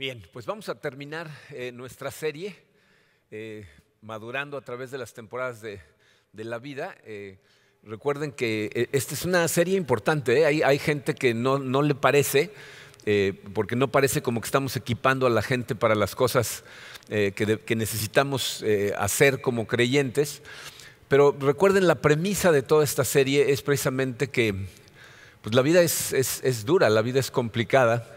Bien, pues vamos a terminar eh, nuestra serie, eh, madurando a través de las temporadas de, la vida. Eh, recuerden que esta es una serie importante, hay, gente que no, le parece, porque no parece como que estamos equipando a la gente para las cosas que, necesitamos hacer como creyentes. Pero recuerden, la premisa de toda esta serie es precisamente que pues, la vida es dura, la vida es complicada.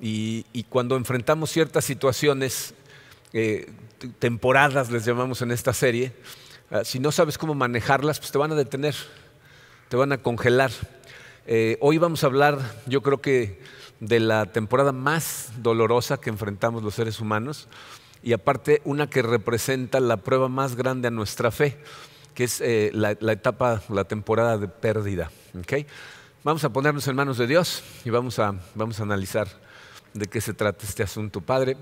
Y, y cuando enfrentamos ciertas situaciones, eh, temporadas les llamamos en esta serie, ah, si no sabes cómo manejarlas, pues te van a detener, te van a congelar. Eh, hoy vamos a hablar, yo creo que, de la temporada más dolorosa que enfrentamos los seres humanos y aparte una que representa la prueba más grande a nuestra fe, que es eh, la, la etapa, la temporada de pérdida. ¿ok? Vamos a ponernos en manos de Dios y vamos a, vamos a analizar de qué se trata este asunto. Padre,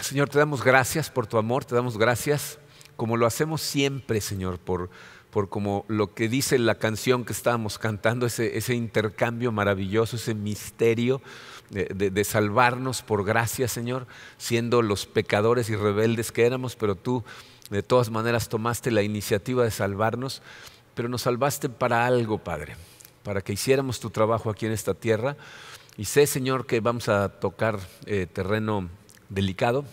Señor, te damos gracias por tu amor, te damos gracias como lo hacemos siempre, Señor, por, por como lo que dice la canción que estábamos cantando, ese, ese intercambio maravilloso, ese misterio de, de- de salvarnos por gracia, Señor, siendo los pecadores y rebeldes que éramos, pero tú de todas maneras tomaste la iniciativa de salvarnos, pero nos salvaste para algo, Padre, para que hiciéramos tu trabajo aquí en esta tierra. Y sé, Señor, que vamos a tocar eh, terreno delicado,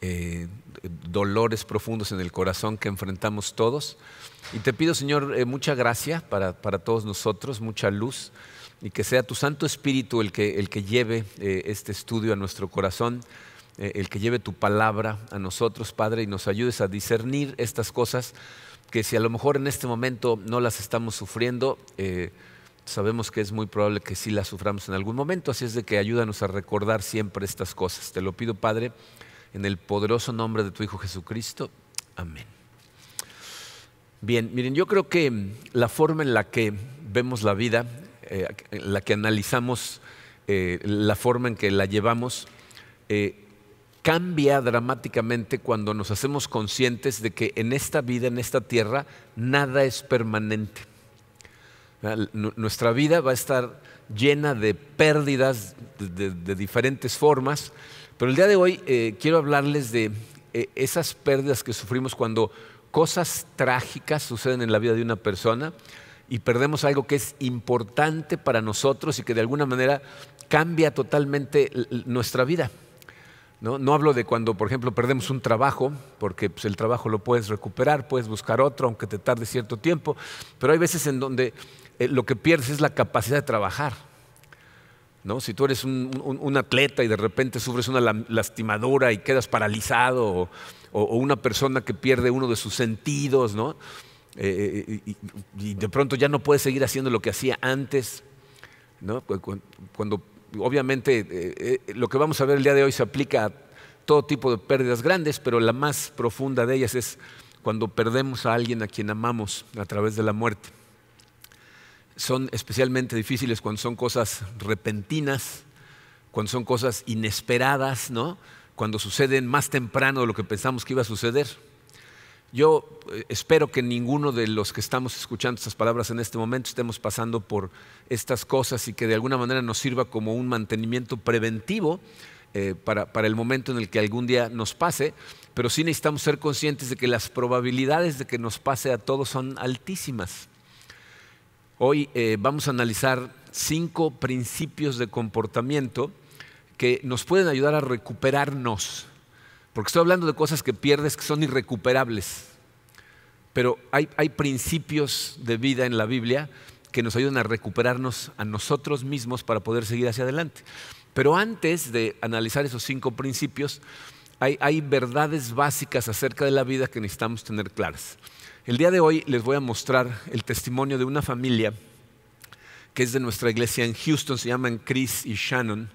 eh, dolores profundos en el corazón que enfrentamos todos. Y te pido, Señor, eh, mucha gracia para, para todos nosotros, mucha luz, y que sea tu Santo Espíritu el que, el que lleve este estudio a nuestro corazón, el que lleve tu palabra a nosotros, Padre, y nos ayudes a discernir estas cosas que si a lo mejor en este momento no las estamos sufriendo, sabemos que es muy probable que sí las suframos en algún momento, así es de que ayúdanos a recordar siempre estas cosas. Te lo pido, Padre, en el poderoso nombre de tu Hijo Jesucristo. Amén. Bien, miren, yo creo que la forma en la que vemos la vida, eh, en la que analizamos eh, la forma en que la llevamos, eh, cambia dramáticamente cuando nos hacemos conscientes de que en esta vida, en esta tierra, nada es permanente. Nuestra vida va a estar llena de pérdidas de, diferentes formas, pero el día de hoy eh, quiero hablarles de eh, esas pérdidas que sufrimos cuando cosas trágicas suceden en la vida de una persona y perdemos algo que es importante para nosotros y que de alguna manera cambia totalmente nuestra vida. ¿no? No hablo de cuando, por ejemplo, perdemos un trabajo, porque pues, el trabajo lo puedes recuperar, puedes buscar otro, aunque te tarde cierto tiempo, pero hay veces en donde eh, lo que pierdes es la capacidad de trabajar. ¿no? Si tú eres un, atleta y de repente sufres una lastimadura y quedas paralizado, o, una persona que pierde uno de sus sentidos, ¿no? Eh, y, y- de pronto ya no puede seguir haciendo lo que hacía antes, ¿no? Cu- cu- Cuando, obviamente eh, eh, lo que vamos a ver el día de hoy se aplica a todo tipo de pérdidas grandes, pero la más profunda de ellas es cuando perdemos a alguien a quien amamos a través de la muerte. Son especialmente difíciles cuando son cosas repentinas, cuando son cosas inesperadas, ¿no? Cuando suceden más temprano de lo que pensamos que iba a suceder. Yo eh, espero que ninguno de los que estamos escuchando estas palabras en este momento estemos pasando por estas cosas y que de alguna manera nos sirva como un mantenimiento preventivo eh, para, para el momento en el que algún día nos pase, pero sí necesitamos ser conscientes de que las probabilidades de que nos pase a todos son altísimas. Hoy eh, vamos a analizar cinco principios de comportamiento que nos pueden ayudar a recuperarnos. Porque estoy hablando de cosas que pierdes que son irrecuperables. Pero hay, hay principios de vida en la Biblia que nos ayudan a recuperarnos a nosotros mismos para poder seguir hacia adelante. Pero antes de analizar esos cinco principios, hay, hay verdades básicas acerca de la vida que necesitamos tener claras. El día de hoy les voy a mostrar el testimonio de una familia que es de nuestra iglesia en Houston, se llaman Chris y Shannon.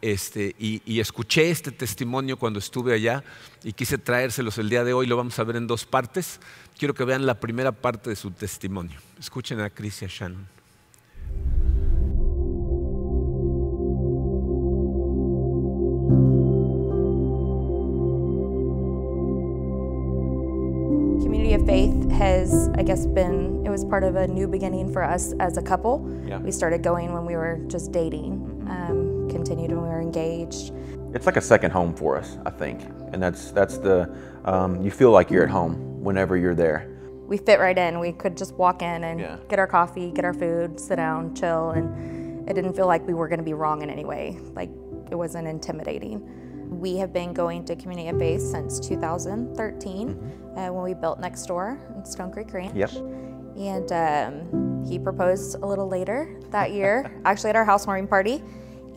Este, y, y escuché este testimonio cuando estuve allá y quise traérselos el día de hoy, lo vamos a ver en dos partes. Quiero que vean la primera parte de su testimonio. Escuchen a Chris y a Shannon. Of Faith has, I guess, been, it was part of a new beginning for us as a couple. Yeah. We started going when we were just dating, um, continued when we were engaged. It's like a second home for us, I think, and that's that's the um, you feel like you're at home whenever you're there. We fit right in. We could just walk in and Yeah. get our coffee, get our food, sit down, chill, and it didn't feel like we were going to be wrong in any way. Like it wasn't intimidating. We have been going to Community of Faith since 2013 uh, when we built next door in Stone Creek Ranch. Yep. And um, he proposed a little later that year, actually at our housewarming party.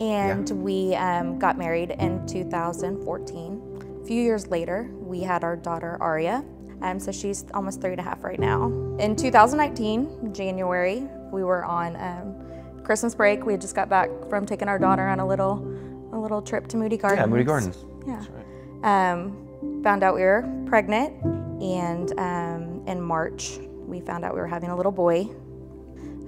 And we um, got married in 2014. A few years later, we had our daughter Aria. Um, so she's almost three and a half right now. In 2019, January, we were on um, Christmas break. We had just got back from taking our daughter on a little, a little trip to Moody Gardens. Yeah, Moody Gardens. Yeah. Um, found out we were pregnant, and um, in March we found out we were having a little boy.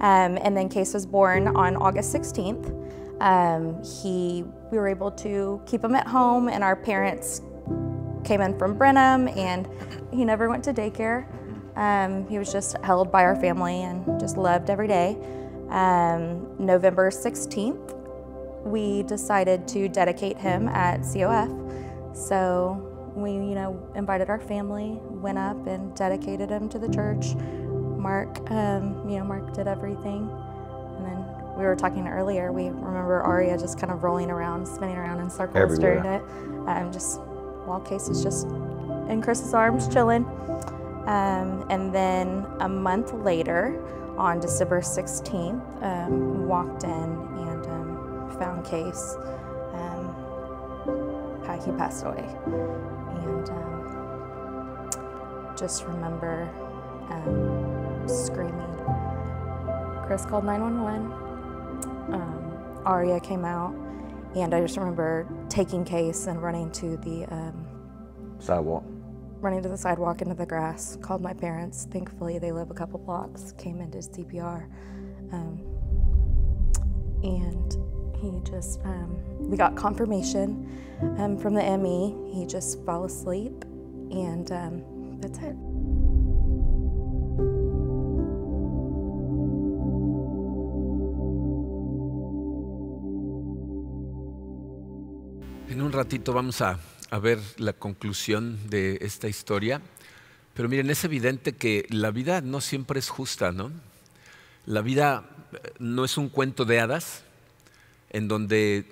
Um, and then Case was born on August 16th. Um, he, we were able to keep him at home, and our parents came in from Brenham, and he never went to daycare. Um, he was just held by our family and just loved every day. Um, November 16th, we decided to dedicate him at COF. So we, you know, invited our family, went up and dedicated him to the church. Mark, um, you know, Mark did everything. And then we were talking earlier, we remember Aria just kind of rolling around, spinning around in circles Everywhere. during it. Um, just while Case is just in Chris's arms, chilling. Um, and then a month later, on December 16th, um, walked in found Case. Um, he passed away. And um, just remember um, screaming. Chris called 911. Um, Aria came out. And I just remember taking Case and running to the um, Sidewalk. running to the sidewalk into the grass, called my parents. Thankfully, they live a couple blocks, came did CPR. Um, and he just, um, we got confirmation um, from the ME. He just fell asleep, and um, that's it. En un ratito vamos a, a ver la conclusión de esta historia, pero miren, es evidente que la vida no siempre es justa, ¿no? La vida eh, no es un cuento de hadas en donde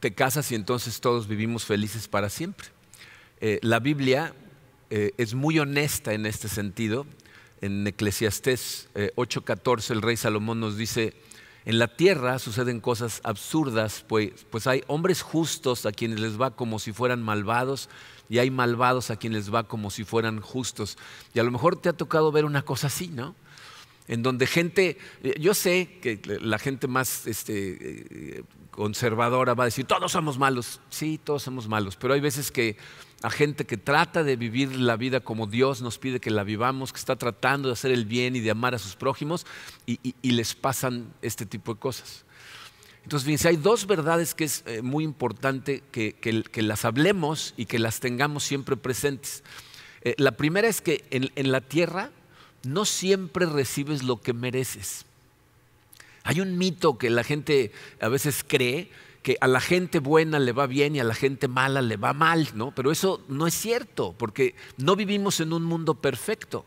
te casas y entonces todos vivimos felices para siempre. Eh, la Biblia eh, es muy honesta en este sentido. En Eclesiastés eh, 8:14 el rey Salomón nos dice, en la tierra suceden cosas absurdas, pues, pues hay hombres justos a quienes les va como si fueran malvados y hay malvados a quienes les va como si fueran justos. Y a lo mejor te ha tocado ver una cosa así, ¿no? En donde gente, eh, yo sé que la gente más este, eh, conservadora va a decir, todos somos malos, sí, todos somos malos, pero hay veces que a gente que trata de vivir la vida como Dios nos pide que la vivamos, que está tratando de hacer el bien y de amar a sus prójimos y, les pasan este tipo de cosas. Entonces, fíjense, hay dos verdades que es eh, muy importante que, que- que las hablemos y que las tengamos siempre presentes. La primera es que en la tierra no siempre recibes lo que mereces. Hay un mito que la gente a veces cree que a la gente buena le va bien y a la gente mala le va mal, ¿no? Pero eso no es cierto, porque no vivimos en un mundo perfecto.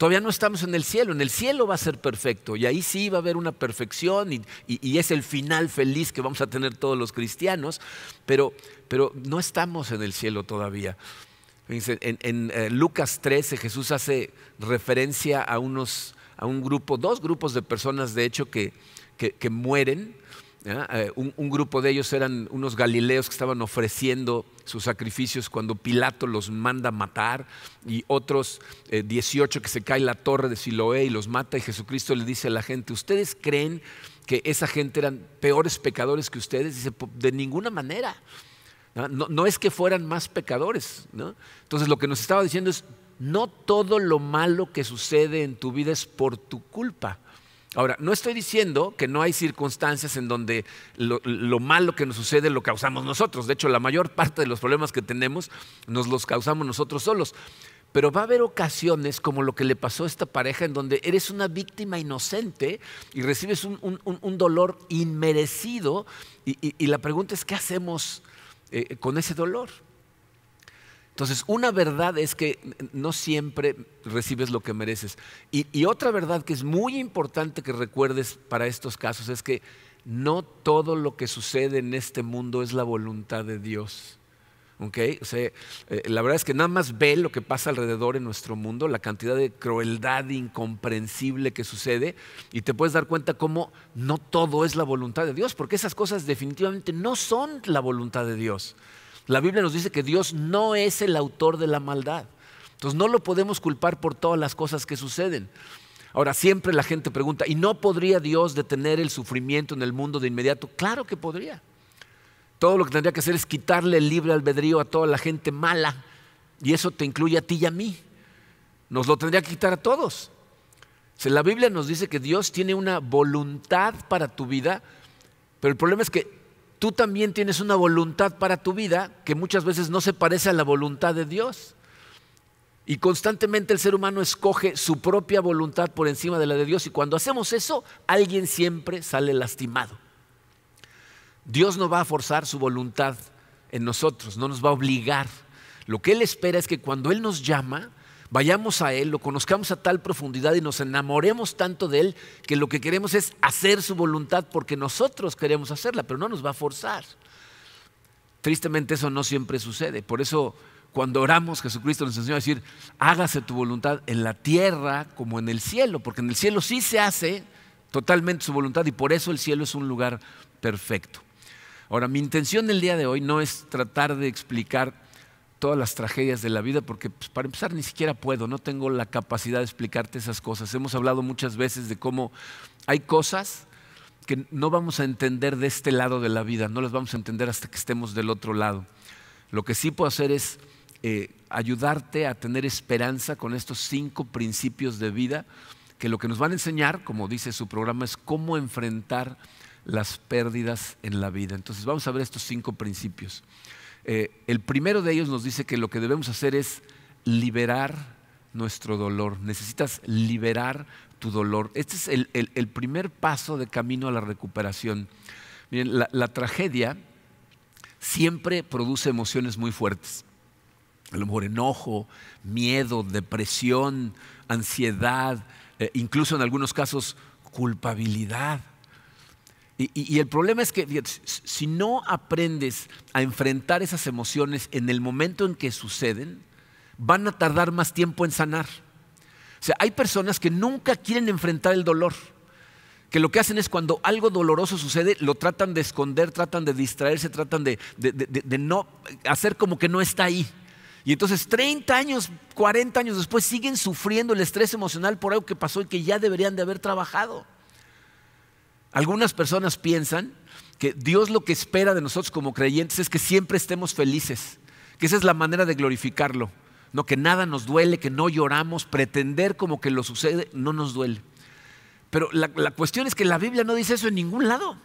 Todavía no estamos en el cielo, en el cielo va a ser perfecto y ahí sí va a haber una perfección y, es el final feliz que vamos a tener todos los cristianos, pero, pero no estamos en el cielo todavía. En, en, eh, Lucas 13 Jesús hace referencia a, unos, a un grupo, dos grupos de personas de hecho que, que, mueren. Eh, un, un grupo de ellos eran unos galileos que estaban ofreciendo sus sacrificios cuando Pilato los manda matar y otros eh, 18 que se cae la torre de Siloé y los mata y Jesucristo le dice a la gente, ¿ustedes creen que esa gente eran peores pecadores que ustedes? Dice, "Po- de ninguna manera. ¿No? No, es que fueran más pecadores. ¿no? Entonces lo que nos estaba diciendo es, no todo lo malo que sucede en tu vida es por tu culpa. Ahora, no estoy diciendo que no hay circunstancias en donde lo, lo malo que nos sucede lo causamos nosotros. De hecho, la mayor parte de los problemas que tenemos nos los causamos nosotros solos. Pero va a haber ocasiones como lo que le pasó a esta pareja en donde eres una víctima inocente y recibes un, dolor inmerecido y, la pregunta es, ¿qué hacemos eh, con ese dolor? Entonces, una verdad es que no siempre recibes lo que mereces. Y, otra verdad que es muy importante que recuerdes para estos casos es que no todo lo que sucede en este mundo es la voluntad de Dios. ¿Okay? O sea, eh, la verdad es que nada más ve lo que pasa alrededor en nuestro mundo, la cantidad de crueldad incomprensible que sucede, y te puedes dar cuenta cómo no todo es la voluntad de Dios, porque esas cosas definitivamente no son la voluntad de Dios. La Biblia nos dice que Dios no es el autor de la maldad. Entonces no lo podemos culpar por todas las cosas que suceden. Ahora, siempre la gente pregunta, ¿y no podría Dios detener el sufrimiento en el mundo de inmediato? Claro que podría. Todo lo que tendría que hacer es quitarle el libre albedrío a toda la gente mala. Y eso te incluye a ti y a mí. Nos lo tendría que quitar a todos. la Biblia nos dice que Dios tiene una voluntad para tu vida, pero el problema es que tú también tienes una voluntad para tu vida que muchas veces no se parece a la voluntad de Dios. Y constantemente el ser humano escoge su propia voluntad por encima de la de Dios y cuando hacemos eso, alguien siempre sale lastimado. Dios no va a forzar su voluntad en nosotros, no nos va a obligar. Lo que Él espera es que cuando Él nos llama, vayamos a Él, lo conozcamos a tal profundidad y nos enamoremos tanto de Él que lo que queremos es hacer su voluntad porque nosotros queremos hacerla, pero no nos va a forzar. Tristemente eso no siempre sucede. Por eso cuando oramos Jesucristo nos enseñó a decir, hágase tu voluntad en la tierra como en el cielo, porque en el cielo sí se hace totalmente su voluntad y por eso el cielo es un lugar perfecto. Ahora, mi intención el día de hoy no es tratar de explicar todas las tragedias de la vida, porque pues, para empezar ni siquiera puedo, no tengo la capacidad de explicarte esas cosas. Hemos hablado muchas veces de cómo hay cosas que no vamos a entender de este lado de la vida, no las vamos a entender hasta que estemos del otro lado. Lo que sí puedo hacer es eh, ayudarte a tener esperanza con estos cinco principios de vida, que lo que nos van a enseñar, como dice su programa, es cómo enfrentar las pérdidas en la vida. Entonces vamos a ver estos cinco principios. Eh, el primero de ellos nos dice que lo que debemos hacer es liberar nuestro dolor. Necesitas liberar tu dolor. Este es el, primer paso de camino a la recuperación. La, tragedia siempre produce emociones muy fuertes. A lo mejor enojo, miedo, depresión, ansiedad, eh, incluso en algunos casos culpabilidad. Y, el problema es que si no aprendes a enfrentar esas emociones en el momento en que suceden, van a tardar más tiempo en sanar. O sea, hay personas que nunca quieren enfrentar el dolor, que lo que hacen es cuando algo doloroso sucede, lo tratan de esconder, tratan de distraerse, tratan de, de no hacer como que no está ahí. Y entonces 30 años, 40 años después siguen sufriendo el estrés emocional por algo que pasó y que ya deberían de haber trabajado. Algunas personas piensan que Dios lo que espera de nosotros como creyentes es que siempre estemos felices, que esa es la manera de glorificarlo, no que nada nos duele, que no lloramos, pretender como que lo sucede no nos duele. Pero la, cuestión es que la Biblia no dice eso en ningún lado.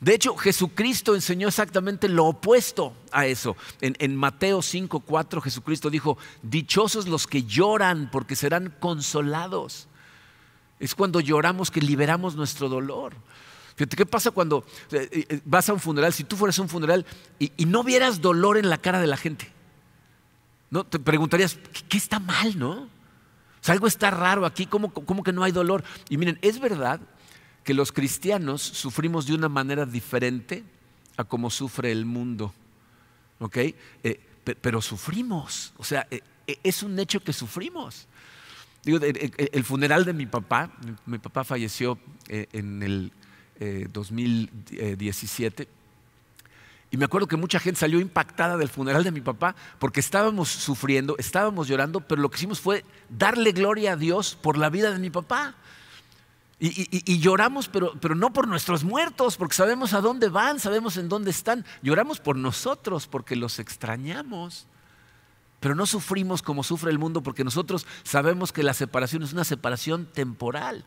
De hecho, Jesucristo enseñó exactamente lo opuesto a eso. En, en Mateo 5:4 Jesucristo dijo, dichosos los que lloran porque serán consolados. Es cuando lloramos que liberamos nuestro dolor. Fíjate, ¿qué pasa cuando eh, eh, vas a un funeral? Si tú fueras a un funeral y, no vieras dolor en la cara de la gente, ¿no? Te preguntarías, ¿qué, está mal, no? Algo está raro aquí, ¿cómo, que no hay dolor? Y miren, es verdad que los cristianos sufrimos de una manera diferente a como sufre el mundo, ¿ok? Eh, pero sufrimos, o sea, es un hecho que sufrimos. Digo, el, funeral de mi papá, mi, papá falleció eh, en el 2017. Eh, y me acuerdo que mucha gente salió impactada del funeral de mi papá porque estábamos sufriendo, estábamos llorando, pero lo que hicimos fue darle gloria a Dios por la vida de mi papá. Y, lloramos, pero, pero, no por nuestros muertos, porque sabemos a dónde van, sabemos en dónde están. Lloramos por nosotros, porque los extrañamos. Pero no sufrimos como sufre el mundo porque nosotros sabemos que la separación es una separación temporal.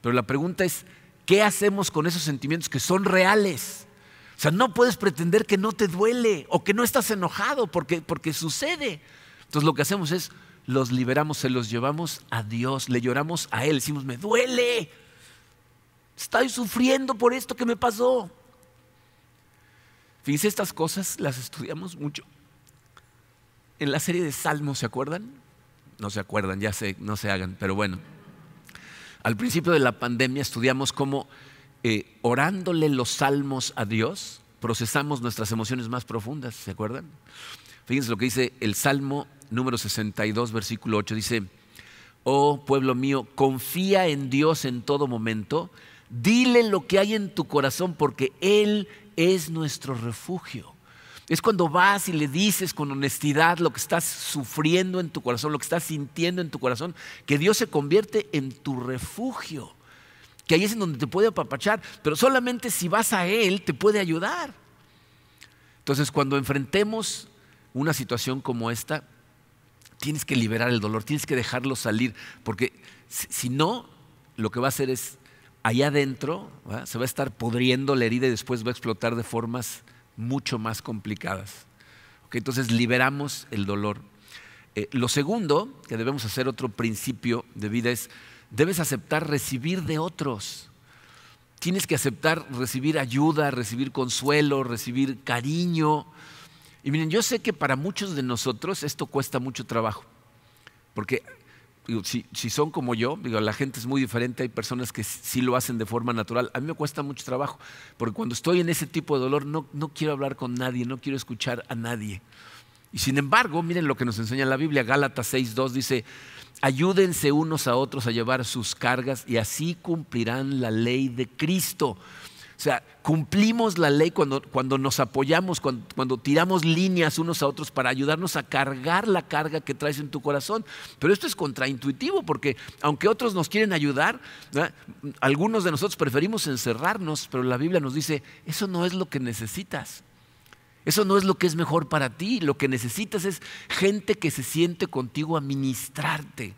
Pero la pregunta es, ¿qué hacemos con esos sentimientos que son reales? O sea, no puedes pretender que no te duele o que no estás enojado porque, porque sucede. Entonces lo que hacemos es los liberamos, se los llevamos a Dios, le lloramos a Él, decimos, me duele, estoy sufriendo por esto que me pasó. Fíjense, estas cosas las estudiamos mucho. En la serie de Salmos, ¿se acuerdan? No se acuerdan, ya sé, no se hagan, pero bueno. Al principio de la pandemia estudiamos cómo eh, orándole los salmos a Dios, procesamos nuestras emociones más profundas, ¿se acuerdan? Fíjense lo que dice el Salmo número 62, versículo 8, dice, oh pueblo mío, confía en Dios en todo momento, dile lo que hay en tu corazón porque Él es nuestro refugio. Es cuando vas y le dices con honestidad lo que estás sufriendo en tu corazón, lo que estás sintiendo en tu corazón, que Dios se convierte en tu refugio. Que ahí es en donde te puede apapachar, pero solamente si vas a Él te puede ayudar. Entonces, cuando enfrentemos una situación como esta, tienes que liberar el dolor, tienes que dejarlo salir, porque si no, lo que va a hacer es, allá adentro, se va a estar pudriendo la herida y después va a explotar de formas mucho más complicadas. Entonces liberamos el dolor. Eh, lo segundo que debemos hacer, otro principio de vida, es debes aceptar recibir de otros. Tienes que aceptar recibir ayuda, recibir consuelo, recibir cariño. Y miren, yo sé que para muchos de nosotros esto cuesta mucho trabajo, porque si, son como yo, digo, la gente es muy diferente, hay personas que sí lo hacen de forma natural. A mí me cuesta mucho trabajo, porque cuando estoy en ese tipo de dolor no, no quiero hablar con nadie, no quiero escuchar a nadie. Y sin embargo, miren lo que nos enseña la Biblia, Gálatas 6.2 dice, ayúdense unos a otros a llevar sus cargas y así cumplirán la ley de Cristo. O sea, cumplimos la ley cuando, cuando nos apoyamos, cuando, tiramos líneas unos a otros para ayudarnos a cargar la carga que traes en tu corazón. Pero esto es contraintuitivo porque aunque otros nos quieren ayudar, algunos de nosotros preferimos encerrarnos, pero la Biblia nos dice, eso no es lo que necesitas. Eso no es lo que es mejor para ti. Lo que necesitas es gente que se siente contigo a ministrarte,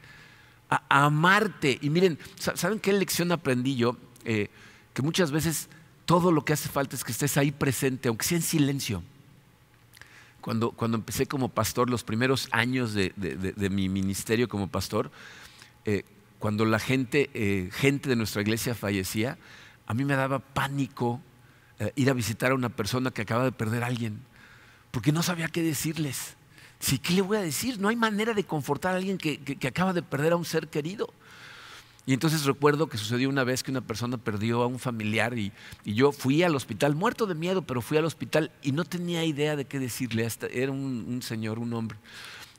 a, amarte. Y miren, ¿saben qué lección aprendí yo? Eh, que muchas veces todo lo que hace falta es que estés ahí presente, aunque sea en silencio. Cuando, cuando empecé como pastor, los primeros años de, mi ministerio como pastor, eh, cuando la gente, eh, gente de nuestra iglesia fallecía, a mí me daba pánico eh, ir a visitar a una persona que acaba de perder a alguien, porque no sabía qué decirles. Sí, ¿qué le voy a decir? No hay manera de confortar a alguien que, que acaba de perder a un ser querido. Y entonces recuerdo que sucedió una vez que una persona perdió a un familiar y, yo fui al hospital, muerto de miedo, pero fui al hospital y no tenía idea de qué decirle. era un, señor, un hombre.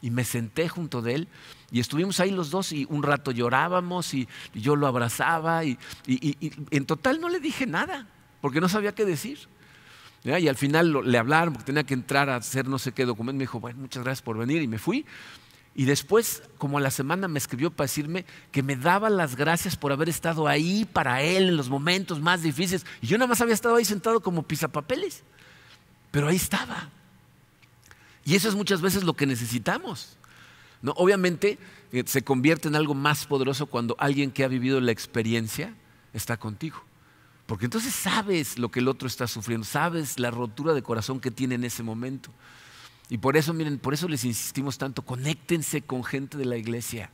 Y me senté junto de él y estuvimos ahí los dos y un rato llorábamos y, yo lo abrazaba y, en total no le dije nada porque no sabía qué decir. Y al final le hablaron porque tenía que entrar a hacer no sé qué documento. Me dijo, bueno, muchas gracias por venir y me fui. Y después, como a la semana, me escribió para decirme que me daba las gracias por haber estado ahí para él en los momentos más difíciles. Y yo nada más había estado ahí sentado como pisapapeles. Pero ahí estaba. Y eso es muchas veces lo que necesitamos. ¿no? Obviamente eh, se convierte en algo más poderoso cuando alguien que ha vivido la experiencia está contigo. Porque entonces sabes lo que el otro está sufriendo, sabes la rotura de corazón que tiene en ese momento. Y por eso, miren, por eso les insistimos tanto, conéctense con gente de la iglesia.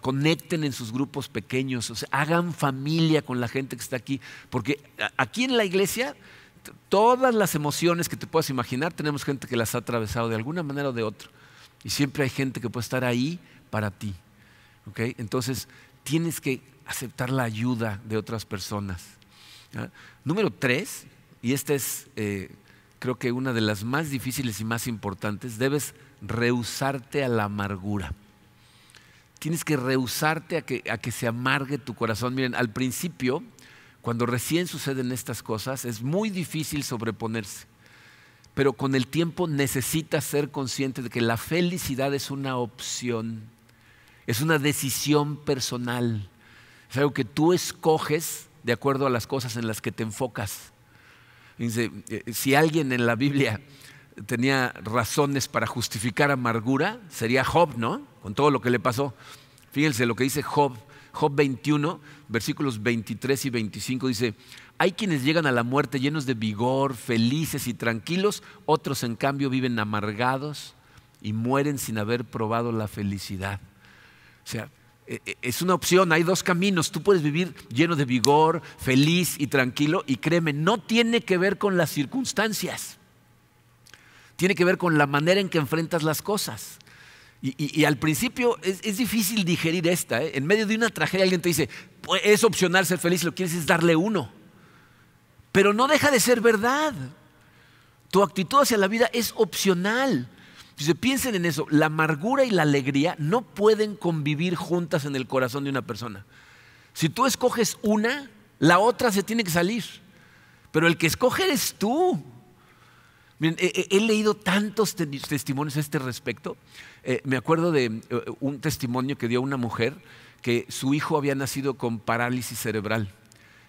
Conecten en sus grupos pequeños, o sea, hagan familia con la gente que está aquí, porque aquí en la iglesia todas las emociones que te puedas imaginar tenemos gente que las ha atravesado de alguna manera o de otra, y siempre hay gente que puede estar ahí para ti. Entonces tienes que aceptar la ayuda de otras personas. Número tres, y este es eh, creo que una de las más difíciles y más importantes, debes rehusarte a la amargura. Tienes que rehusarte a que, a que se amargue tu corazón. Miren, al principio, cuando recién suceden estas cosas, es muy difícil sobreponerse. Pero con el tiempo necesitas ser consciente de que la felicidad es una opción, es una decisión personal, es algo que tú escoges de acuerdo a las cosas en las que te enfocas. Eh, si alguien en la Biblia tenía razones para justificar amargura, sería Job, ¿no? Con todo lo que le pasó. Fíjense lo que dice Job, Job 21, versículos 23 y 25 dice, hay quienes llegan a la muerte llenos de vigor, felices y tranquilos, otros en cambio viven amargados, y mueren sin haber probado la felicidad. O sea, es una opción, hay dos caminos. Tú puedes vivir lleno de vigor, feliz y tranquilo, y créeme, no tiene que ver con las circunstancias, tiene que ver con la manera en que enfrentas las cosas. Y, al principio es, difícil digerir esta. ¿eh? En medio de una tragedia alguien te dice, pues, es opcional ser feliz, lo que quieres es darle uno. Pero no deja de ser verdad. Tu actitud hacia la vida es opcional. Si piensen en eso, la amargura y la alegría no pueden convivir juntas en el corazón de una persona. Si tú escoges una, la otra se tiene que salir. Pero el que escoge eres tú. he, leído tantos testimonios a este respecto. Eh, me acuerdo de eh, un testimonio que dio una mujer que su hijo había nacido con parálisis cerebral.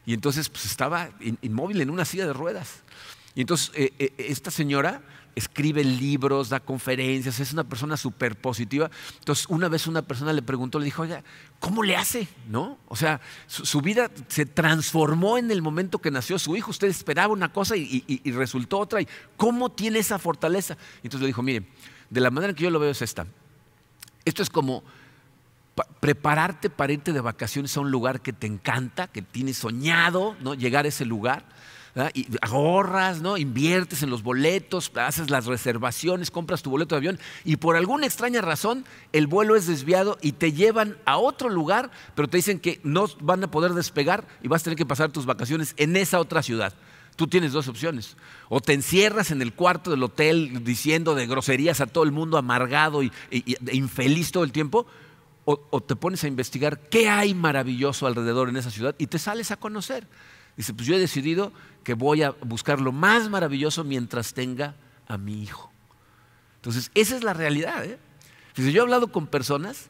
Y entonces pues, estaba inmóvil en una silla de ruedas. Y entonces eh, esta señora escribe libros, da conferencias, es una persona súper positiva. Entonces, una vez una persona le preguntó, le dijo, oiga, ¿cómo le hace? ¿No? O sea, su, vida se transformó en el momento que nació su hijo. Usted esperaba una cosa y, resultó otra. ¿Y cómo tiene esa fortaleza? Entonces le dijo, mire, de la manera que yo lo veo es esta. Esto es como prepararte para irte de vacaciones a un lugar que te encanta, que tienes soñado, ¿no? Llegar a ese lugar y ahorras, ¿no? inviertes en los boletos, haces las reservaciones, compras tu boleto de avión y por alguna extraña razón el vuelo es desviado y te llevan a otro lugar, pero te dicen que no van a poder despegar y vas a tener que pasar tus vacaciones en esa otra ciudad. Tú tienes dos opciones. O te encierras en el cuarto del hotel diciendo de groserías a todo el mundo amargado y, infeliz todo el tiempo, o te pones a investigar qué hay maravilloso alrededor en esa ciudad y te sales a conocer. Dice, pues yo he decidido que voy a buscar lo más maravilloso mientras tenga a mi hijo. Entonces, esa es la realidad. ¿eh? yo he hablado con personas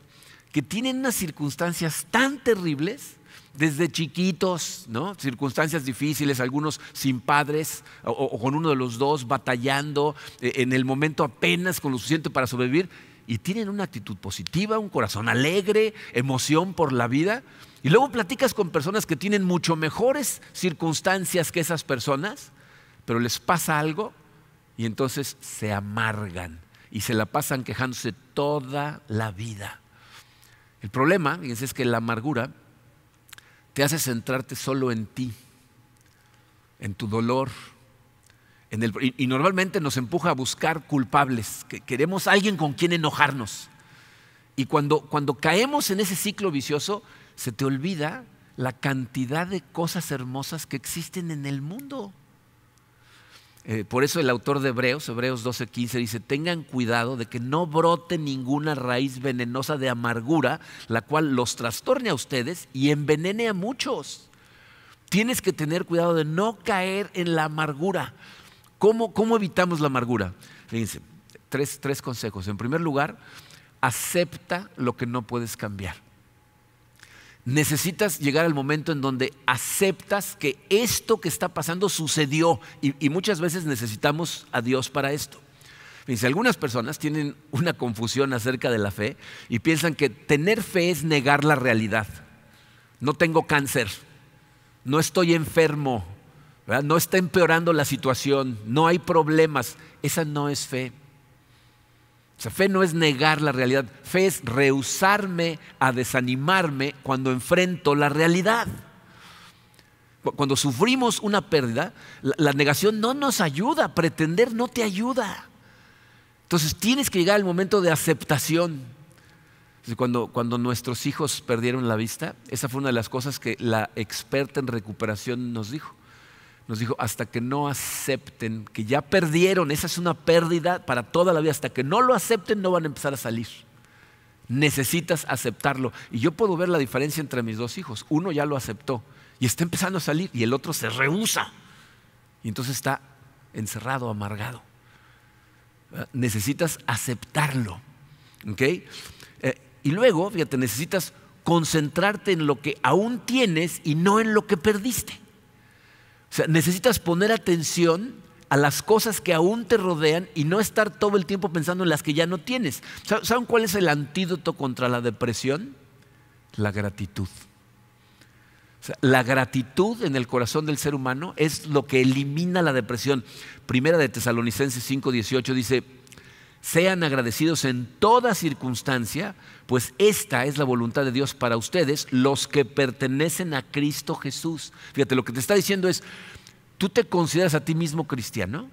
que tienen unas circunstancias tan terribles, desde chiquitos, ¿no? circunstancias difíciles, algunos sin padres o, con uno de los dos batallando, eh, en el momento apenas con lo suficiente para sobrevivir, y tienen una actitud positiva, un corazón alegre, emoción por la vida. Y luego platicas con personas que tienen mucho mejores circunstancias que esas personas, pero les pasa algo y entonces se amargan y se la pasan quejándose toda la vida. El problema, es que la amargura te hace centrarte solo en ti, en tu dolor, y, normalmente nos empuja a buscar culpables, que queremos alguien con quien enojarnos. Y cuando, cuando caemos en ese ciclo vicioso, se te olvida la cantidad de cosas hermosas que existen en el mundo. Eh, por eso el autor de Hebreos, Hebreos 12:15, dice, tengan cuidado de que no brote ninguna raíz venenosa de amargura, la cual los trastorne a ustedes y envenene a muchos. Tienes que tener cuidado de no caer en la amargura. ¿Cómo, evitamos la amargura? Fíjense, tres, tres consejos. En primer lugar, acepta lo que no puedes cambiar. Necesitas llegar al momento en donde aceptas que esto que está pasando sucedió y, muchas veces necesitamos a Dios para esto. Fíjense, algunas personas tienen una confusión acerca de la fe y piensan que tener fe es negar la realidad. No tengo cáncer, no estoy enfermo, no está empeorando la situación, no hay problemas. Esa no es fe. Sea, fe no es negar la realidad, fe es rehusarme a desanimarme cuando enfrento la realidad. Cuando sufrimos una pérdida, la, negación no nos ayuda, pretender no te ayuda. Entonces tienes que llegar al momento de aceptación. Cuando nuestros hijos perdieron la vista, esa fue una de las cosas que la experta en recuperación nos dijo nos dijo, hasta que no acepten que ya perdieron, esa es una pérdida para toda la vida, hasta que no lo acepten no van a empezar a salir. Necesitas aceptarlo. Y yo puedo ver la diferencia entre mis dos hijos. Uno ya lo aceptó y está empezando a salir y el otro se rehúsa. Y entonces está encerrado, amargado. Necesitas aceptarlo. Eh, y luego, fíjate, necesitas concentrarte en lo que aún tienes y no en lo que perdiste. O sea, necesitas poner atención a las cosas que aún te rodean y no estar todo el tiempo pensando en las que ya no tienes. ¿Saben cuál es el antídoto contra la depresión? La gratitud. la gratitud en el corazón del ser humano es lo que elimina la depresión. Primera de Tesalonicenses 5:18 dice, sean agradecidos en toda circunstancia, pues esta es la voluntad de Dios para ustedes, los que pertenecen a Cristo Jesús. Fíjate, lo que te está diciendo es, tú te consideras a ti mismo cristiano,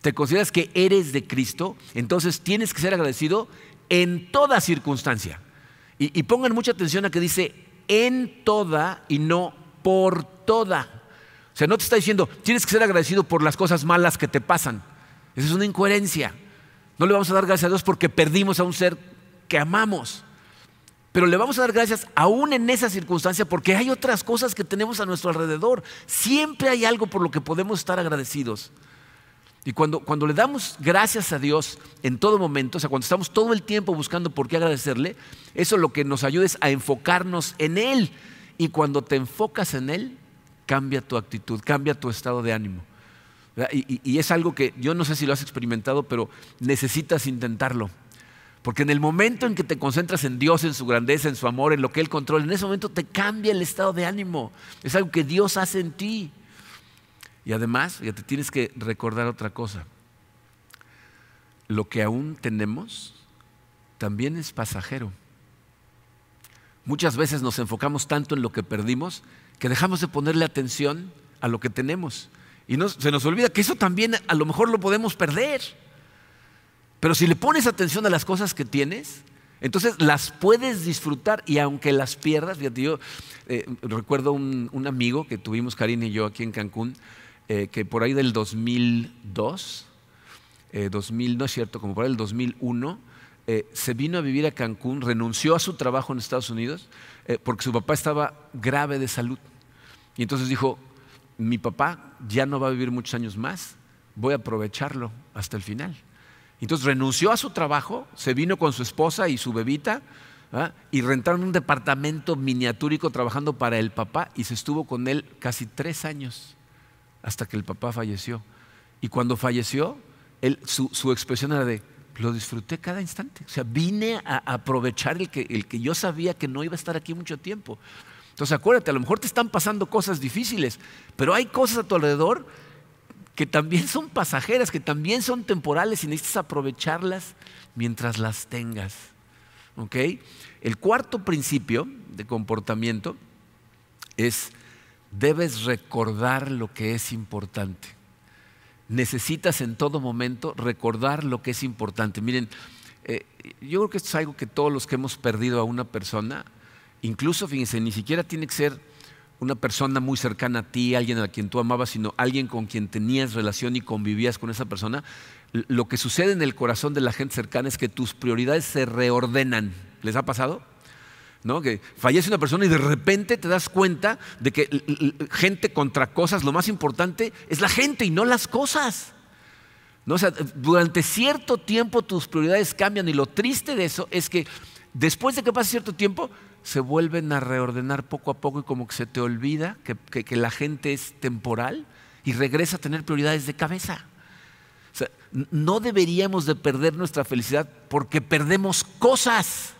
te consideras que eres de Cristo, entonces tienes que ser agradecido en toda circunstancia. Y, pongan mucha atención a que dice en toda y no por toda. O sea, no te está diciendo, tienes que ser agradecido por las cosas malas que te pasan. Esa es una incoherencia. No le vamos a dar gracias a Dios porque perdimos a un ser que amamos. Pero le vamos a dar gracias aún en esa circunstancia porque hay otras cosas que tenemos a nuestro alrededor. Siempre hay algo por lo que podemos estar agradecidos. Y cuando, cuando le damos gracias a Dios en todo momento, o sea, cuando estamos todo el tiempo buscando por qué agradecerle, eso lo que nos ayuda es a enfocarnos en Él. Y cuando te enfocas en Él, cambia tu actitud, cambia tu estado de ánimo. Y, es algo que yo no sé si lo has experimentado, pero necesitas intentarlo. Porque en el momento en que te concentras en Dios, en su grandeza, en su amor, en lo que Él controla, en ese momento te cambia el estado de ánimo. Es algo que Dios hace en ti. Y además, ya te tienes que recordar otra cosa. Lo que aún tenemos también es pasajero. Muchas veces nos enfocamos tanto en lo que perdimos que dejamos de ponerle atención a lo que tenemos. Y se nos olvida que eso también a lo mejor lo podemos perder. Pero si le pones atención a las cosas que tienes, entonces las puedes disfrutar y aunque las pierdas, fíjate, yo eh, recuerdo un, amigo que tuvimos, Karina y yo, aquí en Cancún, eh, que por ahí del 2002, 2000, eh, no es cierto, como por ahí del 2001, eh, se vino a vivir a Cancún, renunció a su trabajo en Estados Unidos porque su papá estaba grave de salud. Y entonces dijo, mi papá ya no va a vivir muchos años más, voy a aprovecharlo hasta el final. Entonces renunció a su trabajo, se vino con su esposa y su bebita ¿ah? y rentaron un departamento miniatúrico trabajando para el papá y se estuvo con él casi tres años hasta que el papá falleció. Y cuando falleció, su, expresión era de, lo disfruté cada instante. O sea, vine a aprovechar el que, el que yo sabía que no iba a estar aquí mucho tiempo. Entonces acuérdate, a lo mejor te están pasando cosas difíciles, pero hay cosas a tu alrededor que también son pasajeras, que también son temporales y necesitas aprovecharlas mientras las tengas. ¿Ok? El cuarto principio de comportamiento es debes recordar lo que es importante. Necesitas en todo momento recordar lo que es importante. Miren, eh, yo creo que esto es algo que todos los que hemos perdido a una persona, incluso, fíjense, ni siquiera tiene que ser una persona muy cercana a ti, alguien a quien tú amabas, sino alguien con quien tenías relación y convivías con esa persona. Lo que sucede en el corazón de la gente cercana es que tus prioridades se reordenan. ¿Les ha pasado? Que fallece una persona y de repente te das cuenta de que gente contra cosas, lo más importante es la gente y no las cosas. ¿No? durante cierto tiempo tus prioridades cambian y lo triste de eso es que después de que pase cierto tiempo se vuelven a reordenar poco a poco y como que se te olvida que, que la gente es temporal y regresa a tener prioridades de cabeza. no deberíamos de perder nuestra felicidad porque perdemos cosas.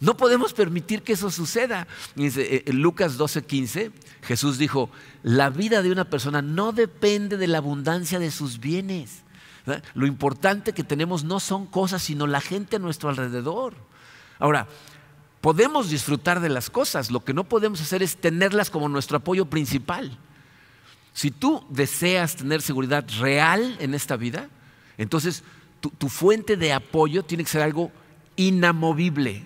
No podemos permitir que eso suceda. Eh, en Lucas 12:15, Jesús dijo, la vida de una persona no depende de la abundancia de sus bienes. Lo importante que tenemos no son cosas, sino la gente a nuestro alrededor. Ahora, podemos disfrutar de las cosas, lo que no podemos hacer es tenerlas como nuestro apoyo principal. Si tú deseas tener seguridad real en esta vida, entonces tu fuente de apoyo tiene que ser algo inamovible,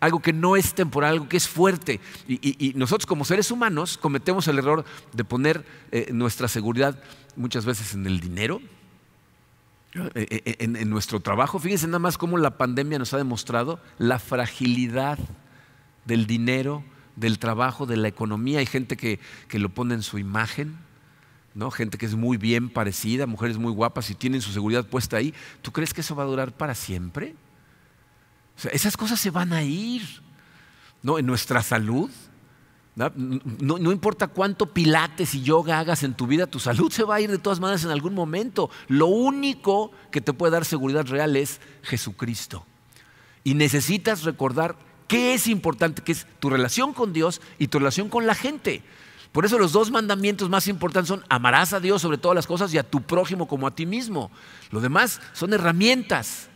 algo que no es temporal, algo que es fuerte. Y, nosotros como seres humanos cometemos el error de poner eh, nuestra seguridad muchas veces en el dinero, eh, eh, en, nuestro trabajo. Fíjense nada más cómo la pandemia nos ha demostrado la fragilidad del dinero, del trabajo, de la economía. Hay gente que, que lo pone en su imagen. ¿no? Gente que es muy bien parecida, mujeres muy guapas y tienen su seguridad puesta ahí. ¿Tú crees que eso va a durar para siempre? esas cosas se van a ir. ¿no? En nuestra salud. ¿No? No, importa cuánto pilates y yoga hagas en tu vida, tu salud se va a ir de todas maneras en algún momento. Lo único que te puede dar seguridad real es Jesucristo. Y necesitas recordar qué es importante, que es tu relación con Dios y tu relación con la gente. Por eso los dos mandamientos más importantes son amarás a Dios sobre todas las cosas y a tu prójimo como a ti mismo. Lo demás son herramientas.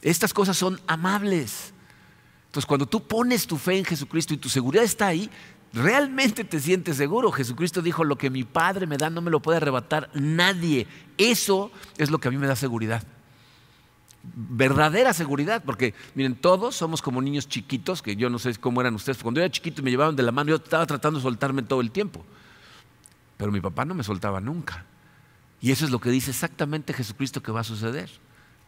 Estas cosas son amables. Entonces cuando tú pones tu fe en Jesucristo y tu seguridad está ahí, realmente te sientes seguro. Jesucristo dijo, lo que mi Padre me da no me lo puede arrebatar nadie. Eso es lo que a mí me da seguridad verdadera seguridad, porque miren, todos somos como niños chiquitos, que yo no sé cómo eran ustedes, cuando yo era chiquito me llevaban de la mano, yo estaba tratando de soltarme todo el tiempo, pero mi papá no me soltaba nunca. Y eso es lo que dice exactamente Jesucristo que va a suceder.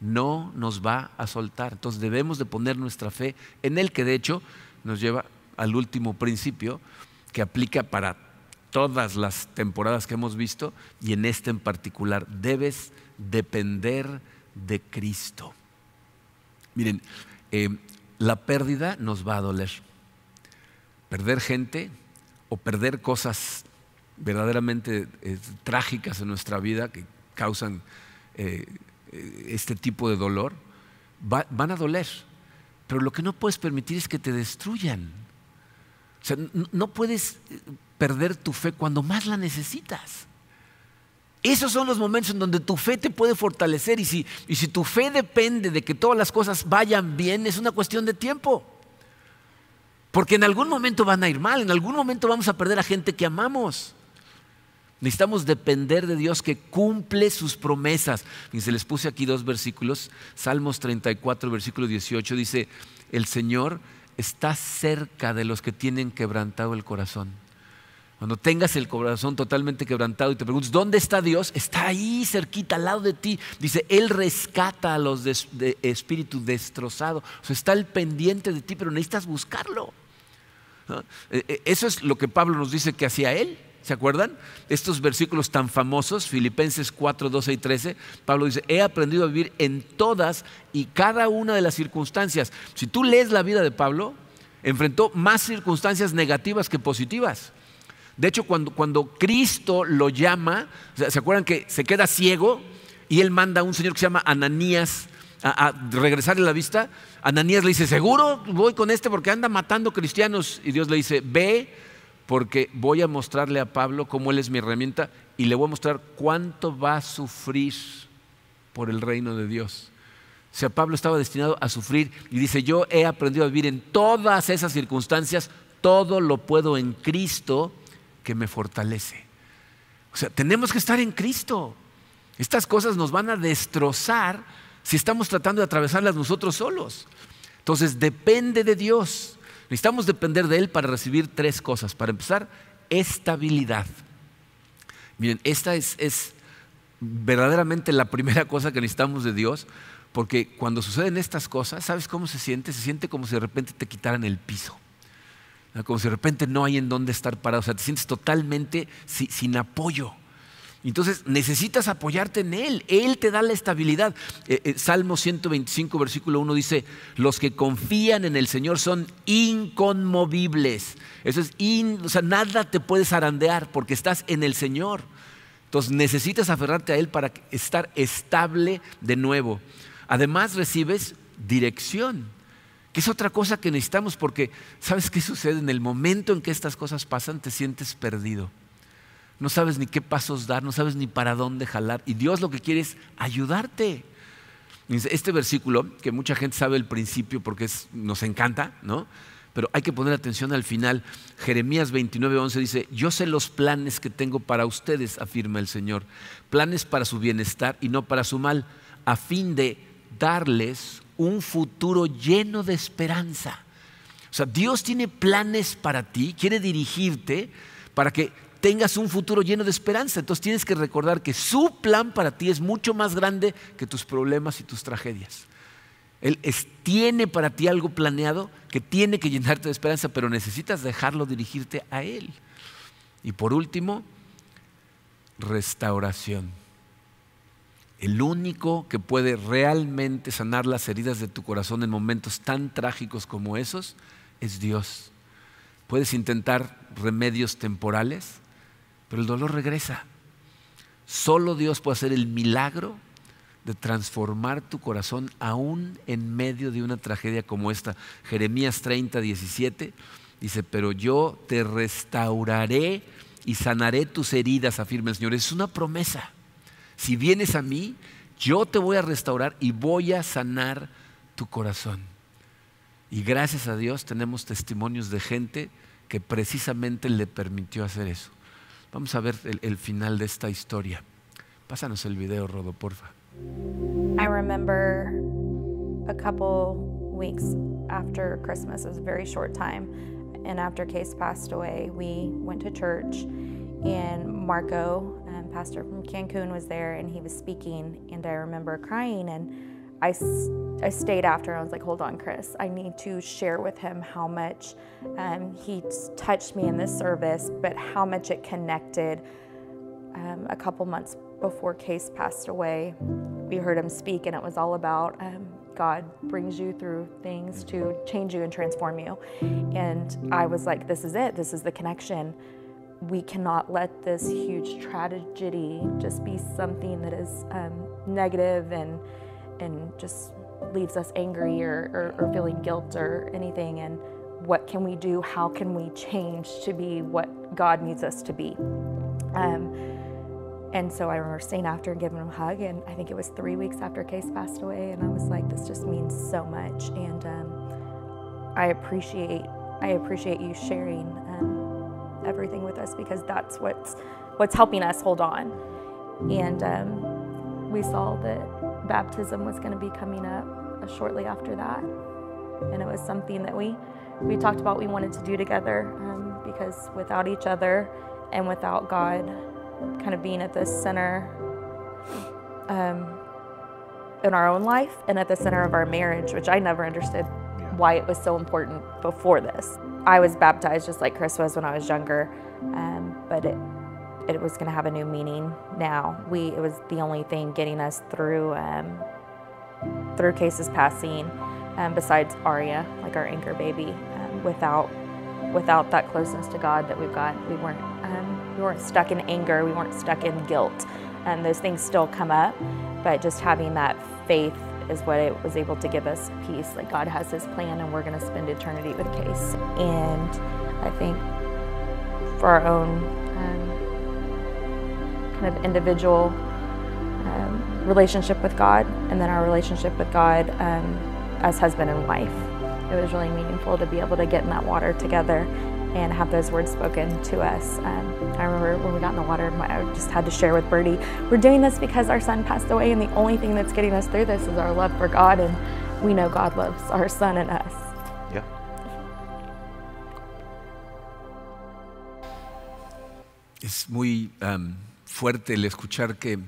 No nos va a soltar. Entonces debemos de poner nuestra fe en Él, que de hecho nos lleva al último principio que aplica para todas las temporadas que hemos visto y en este en particular. Debes depender de Cristo. Miren, eh, la pérdida nos va a doler. Perder gente o perder cosas verdaderamente eh, trágicas en nuestra vida que causan eh, este tipo de dolor, van a doler. Pero lo que no puedes permitir es que te destruyan. O sea, no puedes perder tu fe cuando más la necesitas. Esos son los momentos en donde tu fe te puede fortalecer y si, y si tu fe depende de que todas las cosas vayan bien, es una cuestión de tiempo. Porque en algún momento van a ir mal, en algún momento vamos a perder a gente que amamos. Necesitamos depender de Dios que cumple sus promesas. Y se les puse aquí dos versículos. Salmos 34, versículo 18 dice, el Señor está cerca de los que tienen quebrantado el corazón cuando tengas el corazón totalmente quebrantado y te preguntes, ¿dónde está Dios? Está ahí cerquita, al lado de ti. Dice, Él rescata a los de, espíritu destrozado. O sea, está al pendiente de ti, pero necesitas buscarlo. E, e, eso es lo que Pablo nos dice que hacía Él. ¿Se acuerdan? Estos versículos tan famosos, Filipenses 4, 12 y 13, Pablo dice, he aprendido a vivir en todas y cada una de las circunstancias. Si tú lees la vida de Pablo, enfrentó más circunstancias negativas que positivas. De hecho, cuando, cuando Cristo lo llama, ¿se acuerdan que se queda ciego y él manda a un señor que se llama Ananías a, regresarle la vista? Ananías le dice, seguro voy con este porque anda matando cristianos. Y Dios le dice, ve porque voy a mostrarle a Pablo cómo él es mi herramienta y le voy a mostrar cuánto va a sufrir por el reino de Dios. O sea, Pablo estaba destinado a sufrir y dice, yo he aprendido a vivir en todas esas circunstancias, todo lo puedo en Cristo que me fortalece. O sea, tenemos que estar en Cristo. Estas cosas nos van a destrozar si estamos tratando de atravesarlas nosotros solos. Entonces, depende de Dios. Necesitamos depender de Él para recibir tres cosas. Para empezar, estabilidad. Miren, esta es, es verdaderamente la primera cosa que necesitamos de Dios, porque cuando suceden estas cosas, ¿sabes cómo se siente? Se siente como si de repente te quitaran el piso como si de repente no hay en dónde estar parado, o sea, te sientes totalmente sin, apoyo. Entonces necesitas apoyarte en Él, Él te da la estabilidad. Eh, eh, Salmo 125, versículo 1 dice, los que confían en el Señor son inconmovibles. Eso es, o sea, nada te puedes zarandear porque estás en el Señor. Entonces necesitas aferrarte a Él para estar estable de nuevo. Además recibes dirección que es otra cosa que necesitamos porque, ¿sabes qué sucede? En el momento en que estas cosas pasan, te sientes perdido. No sabes ni qué pasos dar, no sabes ni para dónde jalar. Y Dios lo que quiere es ayudarte. Este versículo, que mucha gente sabe el principio porque nos encanta, ¿no? Pero hay que poner atención al final. Jeremías 29, 11 dice, yo sé los planes que tengo para ustedes, afirma el Señor. Planes para su bienestar y no para su mal, a fin de darles un futuro lleno de esperanza. O sea, Dios tiene planes para ti, quiere dirigirte para que tengas un futuro lleno de esperanza. Entonces tienes que recordar que su plan para ti es mucho más grande que tus problemas y tus tragedias. Él tiene para ti algo planeado que tiene que llenarte de esperanza, pero necesitas dejarlo dirigirte a Él. Y por último, restauración. El único que puede realmente sanar las heridas de tu corazón en momentos tan trágicos como esos es Dios. Puedes intentar remedios temporales, pero el dolor regresa. Solo Dios puede hacer el milagro de transformar tu corazón aún en medio de una tragedia como esta. Jeremías 30, 17 dice, pero yo te restauraré y sanaré tus heridas, afirma el Señor. Es una promesa. Si vienes a mí, yo te voy a restaurar y voy a sanar tu corazón. Y gracias a Dios tenemos testimonios de gente que precisamente le permitió hacer eso. Vamos a ver el, el final de esta historia. Pásanos el video, Rodo, porfa. I remember a couple weeks after Christmas, it was a very short time, and after Case passed away, we went to church, and Marco, um, pastor from Cancun, was there, and he was speaking, and I remember crying, and I, I stayed after. I was like, hold on, Chris. I need to share with him how much um, he touched me in this service, but how much it connected um, a couple months before Case passed away, we heard him speak, and it was all about um, God brings you through things to change you and transform you. And I was like, this is it, this is the connection. We cannot let this huge tragedy just be something that is um, negative and, and just leaves us angry or, or, or feeling guilt or anything. And what can we do? How can we change to be what God needs us to be? Um, and so I remember staying after and giving him a hug, and I think it was three weeks after Case passed away, and I was like, "This just means so much," and um, I appreciate I appreciate you sharing um, everything with us because that's what's what's helping us hold on. And um, we saw that baptism was going to be coming up uh, shortly after that, and it was something that we we talked about we wanted to do together um, because without each other and without God kind of being at the center um, in our own life and at the center of our marriage, which I never understood why it was so important before this. I was baptized just like Chris was when I was younger, um, but it it was going to have a new meaning now. We it was the only thing getting us through um, through cases passing, um, besides Aria, like our anchor baby. Um, without without that closeness to God that we've got, we weren't um, we weren't stuck in anger, we weren't stuck in guilt. And those things still come up, but just having that faith is what it was able to give us peace. Like God has His plan, and we're going to spend eternity with Case. And I think for our own kind of individual um, relationship with God, and then our relationship with God um, as husband and wife. It was really meaningful to be able to get in that water together and have those words spoken to us. Um, I remember when we got in the water, I just had to share with Bertie, we're doing this because our son passed away, and the only thing that's getting us through this is our love for God, and we know God loves our son and us. Yeah. Es muy um, fuerte el escuchar que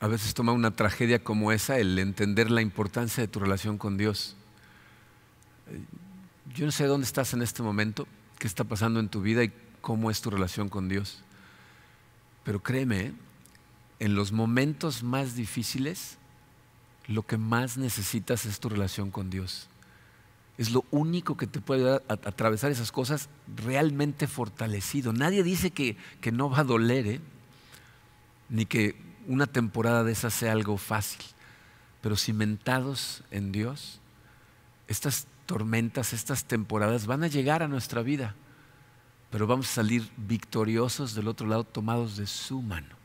a veces toma una tragedia como esa el entender la importancia de tu relación con Dios. Eh, Yo no sé dónde estás en este momento, qué está pasando en tu vida y cómo es tu relación con Dios. Pero créeme, ¿eh? en los momentos más difíciles, lo que más necesitas es tu relación con Dios. Es lo único que te puede ayudar a, atravesar esas cosas realmente fortalecido. Nadie dice que, que no va a doler, ¿eh? ni que una temporada de esas sea algo fácil. Pero cimentados en Dios, estas tormentas, estas temporadas van a llegar a nuestra vida, pero vamos a salir victoriosos del otro lado, tomados de su mano.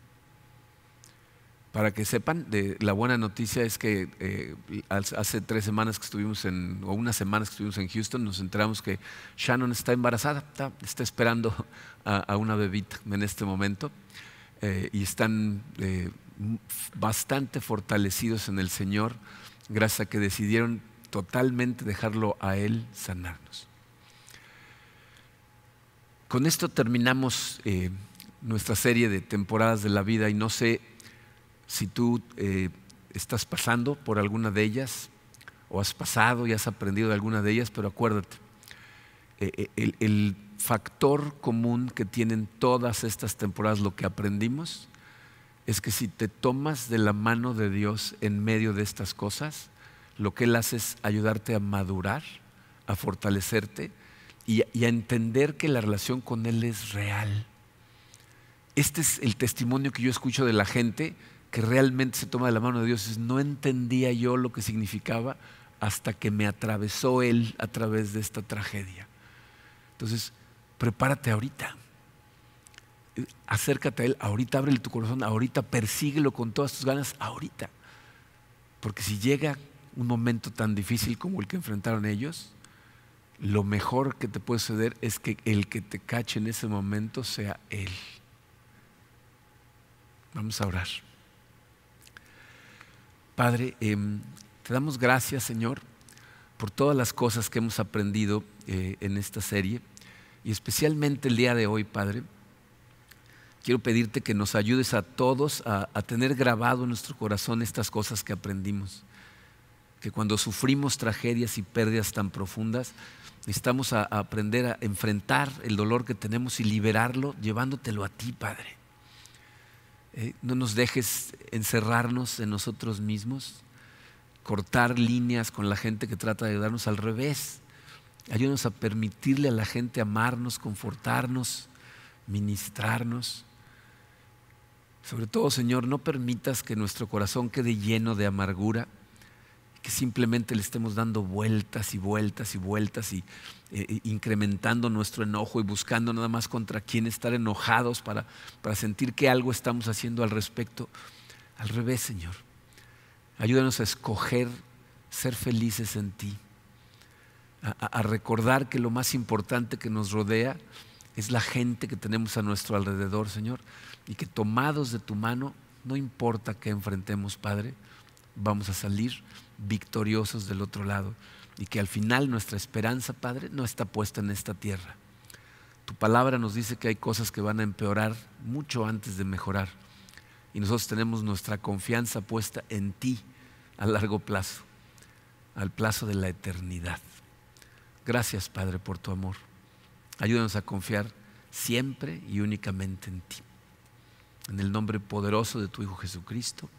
Para que sepan, la buena noticia es que eh, hace tres semanas que estuvimos en, o unas semanas que estuvimos en Houston, nos enteramos que Shannon está embarazada, está, esperando a, una bebita en este momento eh, y están eh, bastante fortalecidos en el Señor, gracias a que decidieron totalmente dejarlo a Él sanarnos. Con esto terminamos nuestra serie de temporadas de la vida y no sé si tú eh, estás pasando por alguna de ellas o has pasado y has aprendido de alguna de ellas, pero acuérdate, eh, el, el factor común que tienen todas estas temporadas, lo que aprendimos, es que si te tomas de la mano de Dios en medio de estas cosas, lo que Él hace es ayudarte a madurar, a fortalecerte y, a entender que la relación con Él es real. Este es el testimonio que yo escucho de la gente que realmente se toma de la mano de Dios. Es, no entendía yo lo que significaba hasta que me atravesó Él a través de esta tragedia. Entonces, prepárate ahorita. acércate a Él, ahorita ábrele tu corazón, ahorita persíguelo con todas tus ganas, ahorita. Porque si llega un momento tan difícil como el que enfrentaron ellos, lo mejor que te puede suceder es que el que te cache en ese momento sea Él. Vamos a orar. Padre, em, te damos gracias, Señor, por todas las cosas que hemos aprendido eh, en esta serie y especialmente el día de hoy, Padre. Quiero pedirte que nos ayudes a todos a, tener grabado en nuestro corazón estas cosas que aprendimos. Que cuando sufrimos tragedias y pérdidas tan profundas, necesitamos a aprender a enfrentar el dolor que tenemos y liberarlo llevándotelo a ti, Padre. Eh, no nos dejes encerrarnos en nosotros mismos, cortar líneas con la gente que trata de ayudarnos al revés. Ayúdanos a permitirle a la gente amarnos, confortarnos, ministrarnos. Sobre todo, Señor, no permitas que nuestro corazón quede lleno de amargura, que simplemente le estemos dando vueltas y vueltas y vueltas y eh, incrementando nuestro enojo y buscando nada más contra quién estar enojados para, para sentir que algo estamos haciendo al respecto. Al revés, Señor. Ayúdanos a escoger ser felices en ti, a recordar que lo más importante que nos rodea es la gente que tenemos a nuestro alrededor, Señor, y que tomados de tu mano, no importa qué enfrentemos, Padre, vamos a salir victoriosos del otro lado y que al final nuestra esperanza, Padre, no está puesta en esta tierra. Tu palabra nos dice que hay cosas que van a empeorar mucho antes de mejorar y nosotros tenemos nuestra confianza puesta en ti a largo plazo, al plazo de la eternidad. Gracias, Padre, por tu amor. Ayúdanos a confiar siempre y únicamente en ti. En el nombre poderoso de tu Hijo Jesucristo.